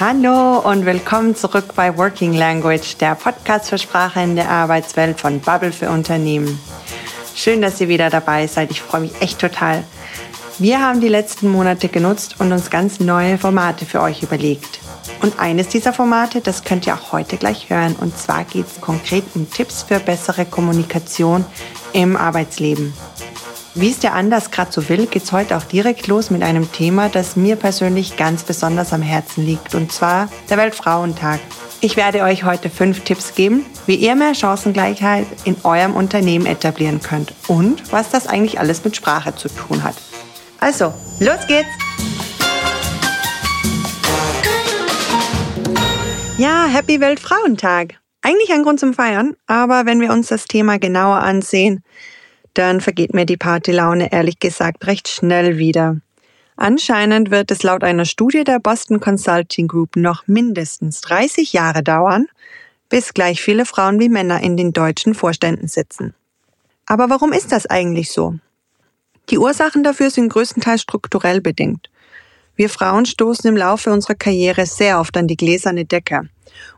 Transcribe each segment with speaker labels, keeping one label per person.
Speaker 1: Hallo und willkommen zurück bei Working Language, der Podcast für Sprache in der Arbeitswelt von Bubble für Unternehmen. Schön, dass ihr wieder dabei seid. Ich freue mich echt total. Wir haben die letzten Monate genutzt und uns ganz neue Formate für euch überlegt. Und eines dieser Formate, das könnt ihr auch heute gleich hören. Und zwar geht es konkret um Tipps für bessere Kommunikation im Arbeitsleben. Wie es der Anlass gerade so will, geht's heute auch direkt los mit einem Thema, das mir persönlich ganz besonders am Herzen liegt, und zwar der Weltfrauentag. Ich werde euch heute fünf Tipps geben, wie ihr mehr Chancengleichheit in eurem Unternehmen etablieren könnt und was das eigentlich alles mit Sprache zu tun hat. Also, los geht's! Ja, Happy Weltfrauentag! Eigentlich ein Grund zum Feiern, aber wenn wir uns das Thema genauer ansehen, dann vergeht mir die Partylaune ehrlich gesagt recht schnell wieder. Anscheinend wird es laut einer Studie der Boston Consulting Group noch mindestens 30 Jahre dauern, bis gleich viele Frauen wie Männer in den deutschen Vorständen sitzen. Aber warum ist das eigentlich so? Die Ursachen dafür sind größtenteils strukturell bedingt. Wir Frauen stoßen im Laufe unserer Karriere sehr oft an die gläserne Decke.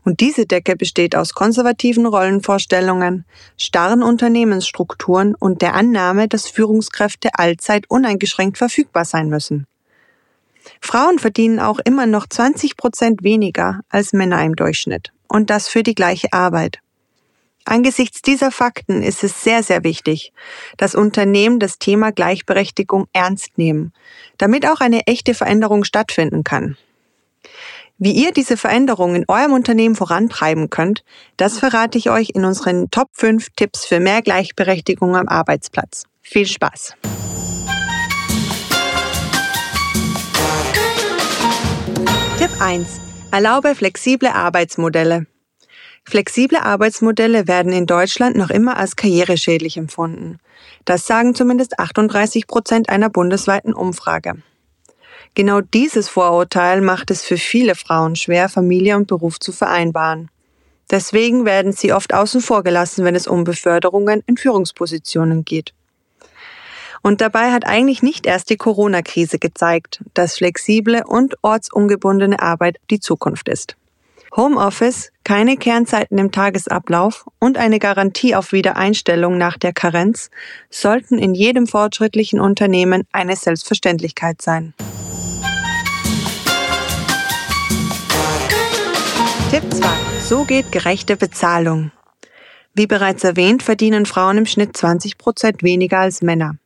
Speaker 1: Und diese Decke besteht aus konservativen Rollenvorstellungen, starren Unternehmensstrukturen und der Annahme, dass Führungskräfte allzeit uneingeschränkt verfügbar sein müssen. Frauen verdienen auch immer noch 20 Prozent weniger als Männer im Durchschnitt. Und das für die gleiche Arbeit. Angesichts dieser Fakten ist es sehr, sehr wichtig, dass Unternehmen das Thema Gleichberechtigung ernst nehmen, damit auch eine echte Veränderung stattfinden kann. Wie ihr diese Veränderung in eurem Unternehmen vorantreiben könnt, das verrate ich euch in unseren Top 5 Tipps für mehr Gleichberechtigung am Arbeitsplatz. Viel Spaß! Tipp 1. Erlaube flexible Arbeitsmodelle. Flexible Arbeitsmodelle werden in Deutschland noch immer als karriereschädlich empfunden. Das sagen zumindest 38 Prozent einer bundesweiten Umfrage. Genau dieses Vorurteil macht es für viele Frauen schwer, Familie und Beruf zu vereinbaren. Deswegen werden sie oft außen vor gelassen, wenn es um Beförderungen in Führungspositionen geht. Und dabei hat eigentlich nicht erst die Corona-Krise gezeigt, dass flexible und ortsungebundene Arbeit die Zukunft ist. Homeoffice, keine Kernzeiten im Tagesablauf und eine Garantie auf Wiedereinstellung nach der Karenz sollten in jedem fortschrittlichen Unternehmen eine Selbstverständlichkeit sein. Tipp 2. So geht gerechte Bezahlung. Wie bereits erwähnt, verdienen Frauen im Schnitt 20 Prozent weniger als Männer.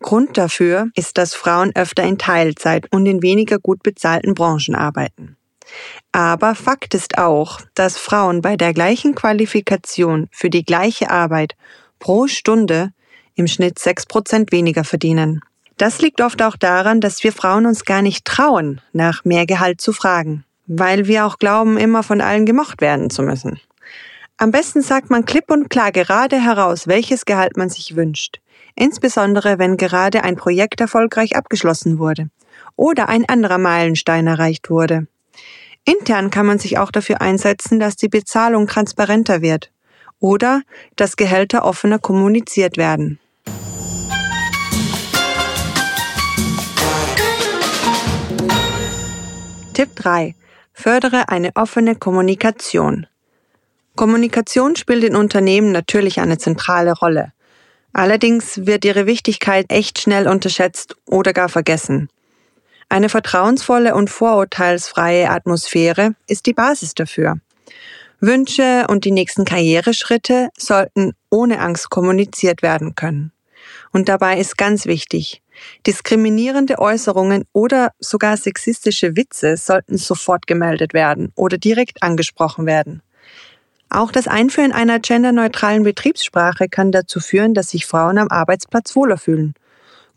Speaker 1: Grund dafür ist, dass Frauen öfter in Teilzeit und in weniger gut bezahlten Branchen arbeiten. Aber Fakt ist auch, dass Frauen bei der gleichen Qualifikation für die gleiche Arbeit pro Stunde im Schnitt 6 Prozent weniger verdienen. Das liegt oft auch daran, dass wir Frauen uns gar nicht trauen, nach mehr Gehalt zu fragen weil wir auch glauben, immer von allen gemocht werden zu müssen. Am besten sagt man klipp und klar gerade heraus, welches Gehalt man sich wünscht, insbesondere wenn gerade ein Projekt erfolgreich abgeschlossen wurde oder ein anderer Meilenstein erreicht wurde. Intern kann man sich auch dafür einsetzen, dass die Bezahlung transparenter wird oder dass Gehälter offener kommuniziert werden. Tipp 3. Fördere eine offene Kommunikation. Kommunikation spielt in Unternehmen natürlich eine zentrale Rolle. Allerdings wird ihre Wichtigkeit echt schnell unterschätzt oder gar vergessen. Eine vertrauensvolle und vorurteilsfreie Atmosphäre ist die Basis dafür. Wünsche und die nächsten Karriereschritte sollten ohne Angst kommuniziert werden können. Und dabei ist ganz wichtig, diskriminierende Äußerungen oder sogar sexistische Witze sollten sofort gemeldet werden oder direkt angesprochen werden. Auch das Einführen einer genderneutralen Betriebssprache kann dazu führen, dass sich Frauen am Arbeitsplatz wohler fühlen.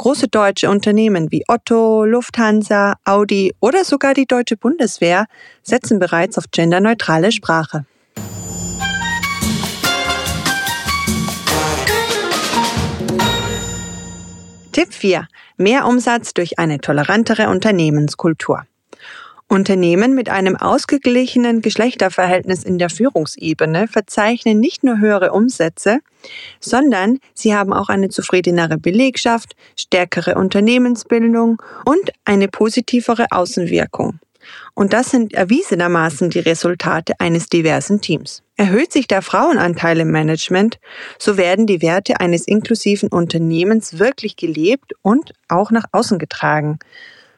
Speaker 1: Große deutsche Unternehmen wie Otto, Lufthansa, Audi oder sogar die deutsche Bundeswehr setzen bereits auf genderneutrale Sprache. Tipp 4. Mehr Umsatz durch eine tolerantere Unternehmenskultur. Unternehmen mit einem ausgeglichenen Geschlechterverhältnis in der Führungsebene verzeichnen nicht nur höhere Umsätze, sondern sie haben auch eine zufriedenere Belegschaft, stärkere Unternehmensbildung und eine positivere Außenwirkung. Und das sind erwiesenermaßen die Resultate eines diversen Teams. Erhöht sich der Frauenanteil im Management, so werden die Werte eines inklusiven Unternehmens wirklich gelebt und auch nach außen getragen.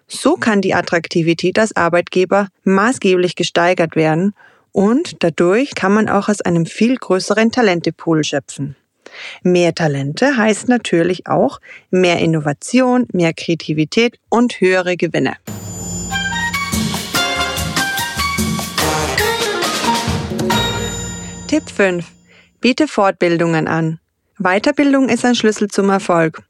Speaker 1: So kann die Attraktivität als Arbeitgeber maßgeblich gesteigert werden und dadurch kann man auch aus einem viel größeren Talentepool schöpfen. Mehr Talente heißt natürlich auch mehr Innovation, mehr Kreativität und höhere Gewinne. Tipp 5. Biete Fortbildungen an. Weiterbildung ist ein Schlüssel zum Erfolg.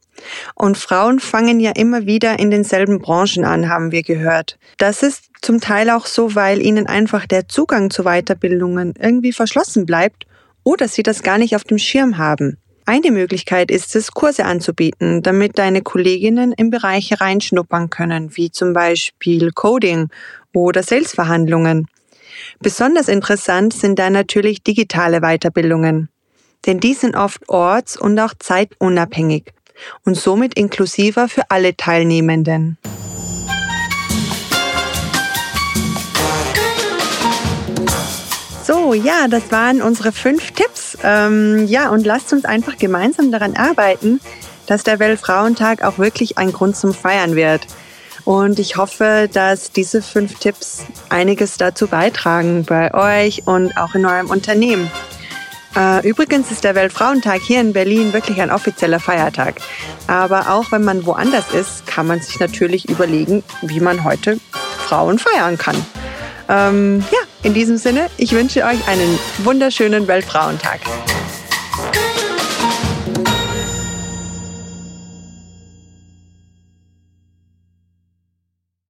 Speaker 1: Und Frauen fangen ja immer wieder in denselben Branchen an, haben wir gehört. Das ist zum Teil auch so, weil ihnen einfach der Zugang zu Weiterbildungen irgendwie verschlossen bleibt oder sie das gar nicht auf dem Schirm haben. Eine Möglichkeit ist es, Kurse anzubieten, damit deine Kolleginnen in Bereiche reinschnuppern können, wie zum Beispiel Coding oder Salesverhandlungen. Besonders interessant sind da natürlich digitale Weiterbildungen, denn die sind oft orts- und auch zeitunabhängig und somit inklusiver für alle Teilnehmenden. So, ja, das waren unsere fünf Tipps. Ähm, ja, und lasst uns einfach gemeinsam daran arbeiten, dass der Weltfrauentag auch wirklich ein Grund zum Feiern wird. Und ich hoffe, dass diese fünf Tipps einiges dazu beitragen bei euch und auch in eurem Unternehmen. Äh, übrigens ist der Weltfrauentag hier in Berlin wirklich ein offizieller Feiertag. Aber auch wenn man woanders ist, kann man sich natürlich überlegen, wie man heute Frauen feiern kann. Ähm, ja, in diesem Sinne, ich wünsche euch einen wunderschönen Weltfrauentag.